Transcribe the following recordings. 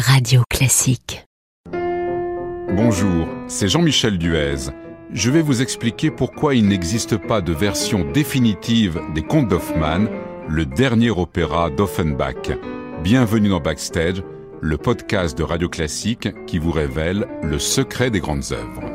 Radio Classique. Bonjour, c'est Jean-Michel Duez. Je vais vous expliquer pourquoi il n'existe pas de version définitive des Contes d'Hoffmann, le dernier opéra d'Offenbach. Bienvenue dans Backstage, le podcast de Radio Classique qui vous révèle le secret des grandes œuvres.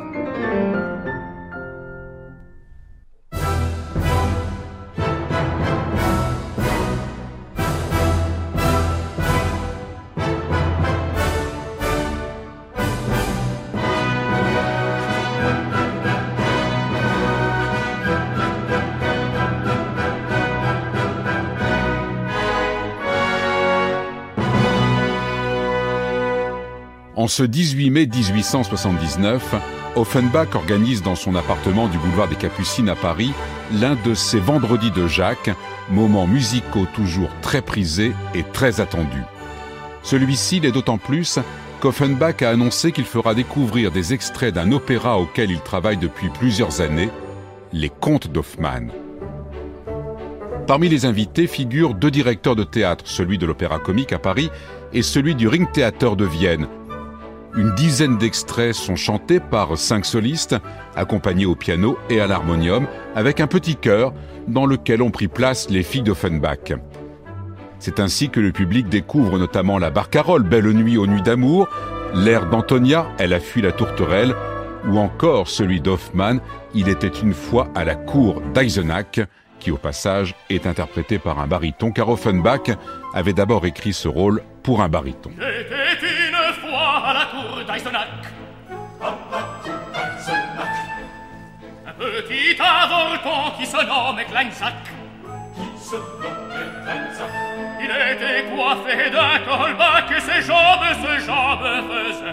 En ce 18 mai 1879, Offenbach organise dans son appartement du boulevard des Capucines à Paris l'un de ses vendredis de Jacques, moments musicaux toujours très prisés et très attendus. Celui-ci l'est d'autant plus qu'Offenbach a annoncé qu'il fera découvrir des extraits d'un opéra auquel il travaille depuis plusieurs années, Les Contes d'Hoffmann. Parmi les invités figurent deux directeurs de théâtre, celui de l'Opéra Comique à Paris et celui du Ringtheater de Vienne, une dizaine d'extraits sont chantés par cinq solistes, accompagnés au piano et à l'harmonium, avec un petit chœur dans lequel ont pris place les filles d'Offenbach. C'est ainsi que le public découvre notamment la barcarolle Belle nuit aux nuits d'amour, l'air d'Antonia Elle a fui la tourterelle, ou encore celui d'Hoffmann Il était une fois à la cour d'Eisenach, qui au passage est interprété par un baryton, car Offenbach avait d'abord écrit ce rôle pour un baryton. à la tour d'Eisenach. Un petit avorton qui se nomme Kleinsack. Qui se nomme Kleinsack. Il était coiffé d'un colbac et ses jambes, ses jambes faisaient.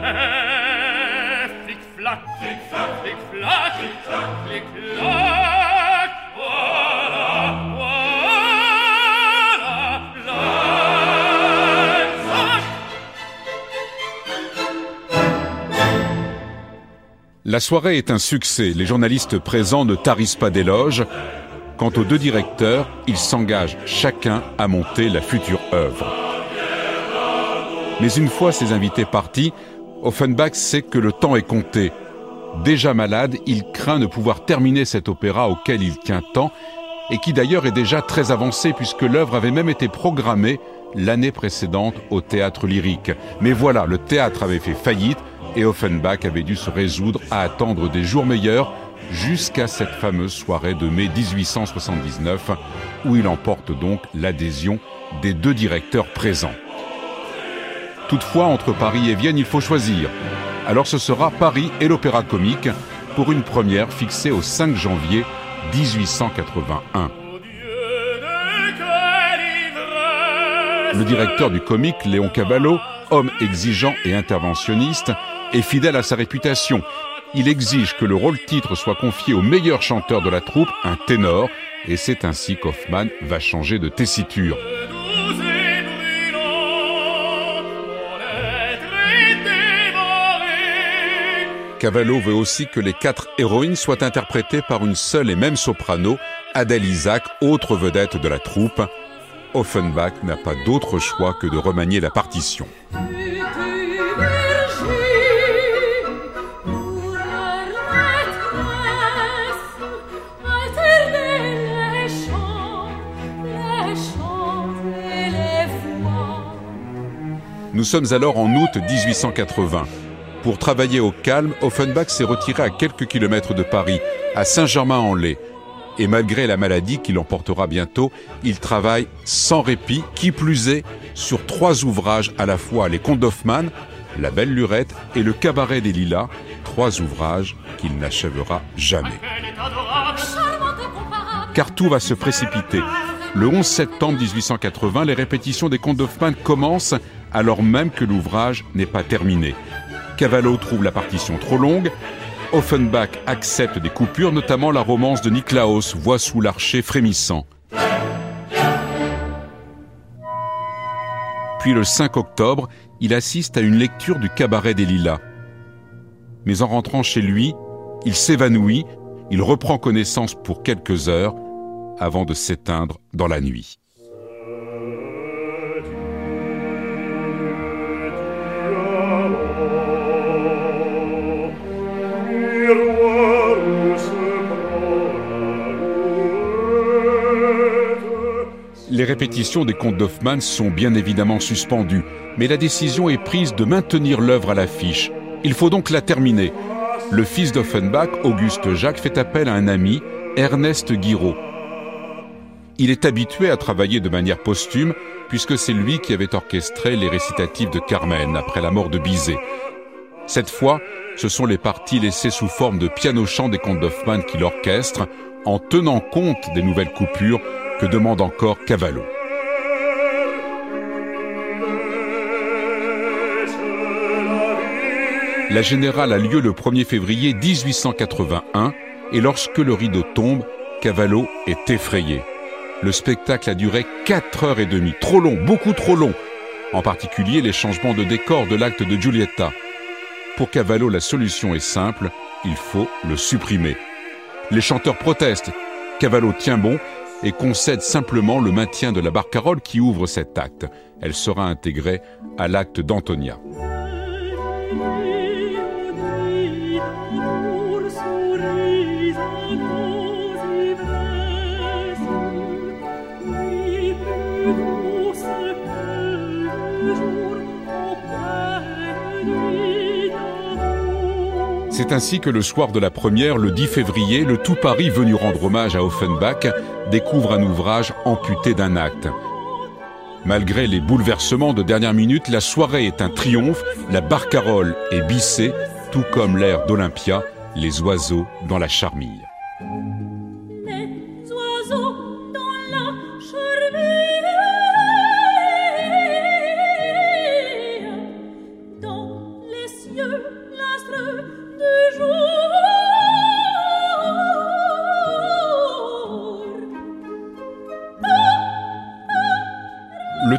Flic-flac, flic-flac, flic-flac, flic-flac, flic-flac. La soirée est un succès. Les journalistes présents ne tarissent pas d'éloges. Quant aux deux directeurs, ils s'engagent chacun à monter la future œuvre. Mais une fois ces invités partis, Offenbach sait que le temps est compté. Déjà malade, il craint de pouvoir terminer cet opéra auquel il tient tant et qui d'ailleurs est déjà très avancé puisque l'œuvre avait même été programmée l'année précédente au théâtre lyrique. Mais voilà, le théâtre avait fait faillite et Offenbach avait dû se résoudre à attendre des jours meilleurs jusqu'à cette fameuse soirée de mai 1879 où il emporte donc l'adhésion des deux directeurs présents. Toutefois, entre Paris et Vienne, il faut choisir. Alors ce sera Paris et l'Opéra Comique pour une première fixée au 5 janvier 1881. Au Dieu de quelle ivresse Le directeur du comique, Léon Cavallo, homme exigeant et interventionniste, est fidèle à sa réputation. Il exige que le rôle-titre soit confié au meilleur chanteur de la troupe, un ténor, et c'est ainsi qu'Hoffmann va changer de tessiture. et. Cavallo veut aussi que les quatre héroïnes soient interprétées par une seule et même soprano, Adèle Isaac, autre vedette de la troupe. Offenbach n'a pas d'autre choix que de remanier la partition. Nous sommes alors en août 1880. Pour travailler au calme, Offenbach s'est retiré à quelques kilomètres de Paris, à Saint-Germain-en-Laye. Et malgré la maladie qui l'emportera bientôt, il travaille sans répit, qui plus est, sur trois ouvrages à la fois, les Contes d'Hoffmann, La Belle Lurette et Le Cabaret des Lilas, trois ouvrages qu'il n'achèvera jamais. Car tout va se précipiter. Le 11 septembre 1880, les répétitions des Contes d'Hoffmann commencent alors même que l'ouvrage n'est pas terminé. Cavallo trouve la partition trop longue. Offenbach accepte des coupures, notamment la romance de Niklaus, Voix sous l'archer frémissant. Puis le 5 octobre, il assiste à une lecture du cabaret des Lilas. Mais en rentrant chez lui, il s'évanouit, il reprend connaissance pour quelques heures avant de s'éteindre dans la nuit. Les répétitions des contes d'Hoffmann sont bien évidemment suspendues, mais la décision est prise de maintenir l'œuvre à l'affiche. Il faut donc la terminer. Le fils d'Offenbach, Auguste Jacques, fait appel à un ami, Ernest Guiraud. Il est habitué à travailler de manière posthume, puisque c'est lui qui avait orchestré les récitatifs de Carmen après la mort de Bizet. Cette fois, ce sont les parties laissées sous forme de piano-chant des contes d'Hoffmann qui l'orchestrent, en tenant compte des nouvelles coupures demande encore Cavallo. La générale a lieu le 1er février 1881 et lorsque le rideau tombe, Cavallo est effrayé. Le spectacle a duré 4 heures et demie, trop long, beaucoup trop long. En particulier les changements de décor de l'acte de Giulietta. Pour Cavallo, la solution est simple, il faut le supprimer. Les chanteurs protestent. Cavallo tient bon et concède simplement le maintien de la barcarolle qui ouvre cet acte. Elle sera intégrée à l'acte d'Antonia. C'est ainsi que le soir de la première, le 10 février, le tout Paris venu rendre hommage à Offenbach découvre un ouvrage amputé d'un acte. Malgré les bouleversements de dernière minute, la soirée est un triomphe, la barcarolle est bissée, tout comme l'air d'Olympia, les oiseaux dans la charmille.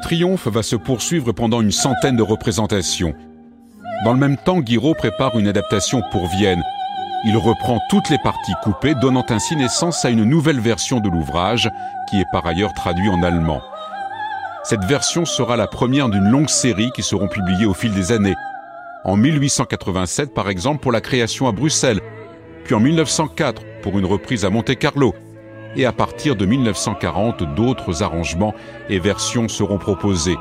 Triomphe va se poursuivre pendant une centaine de représentations. Dans le même temps, Guiraud prépare une adaptation pour Vienne. Il reprend toutes les parties coupées, donnant ainsi naissance à une nouvelle version de l'ouvrage, qui est par ailleurs traduit en allemand. Cette version sera la première d'une longue série qui seront publiées au fil des années. En 1887, par exemple, pour la création à Bruxelles, puis en 1904 pour une reprise à Monte-Carlo, et à partir de 1940, d'autres arrangements et versions seront proposés.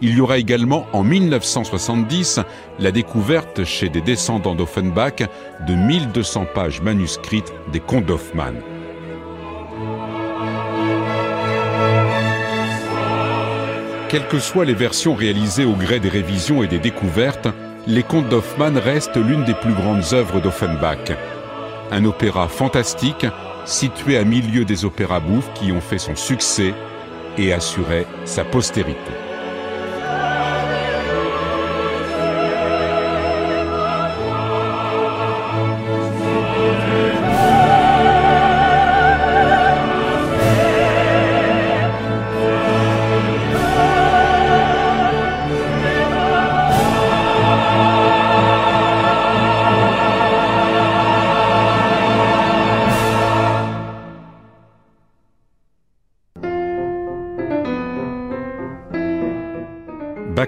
Il y aura également en 1970 la découverte chez des descendants d'Offenbach de 1200 pages manuscrites des contes d'Hoffmann. Quelles que soient les versions réalisées au gré des révisions et des découvertes, les contes d'Hoffmann restent l'une des plus grandes œuvres d'Offenbach. Un opéra fantastique situé à milieu des opéras bouffes qui ont fait son succès et assuré sa postérité.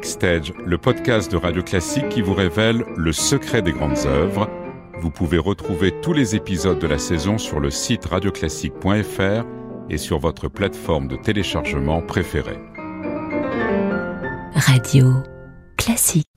Backstage, le podcast de Radio Classique qui vous révèle le secret des grandes œuvres. Vous pouvez retrouver tous les épisodes de la saison sur le site radioclassique.fr et sur votre plateforme de téléchargement préférée. Radio Classique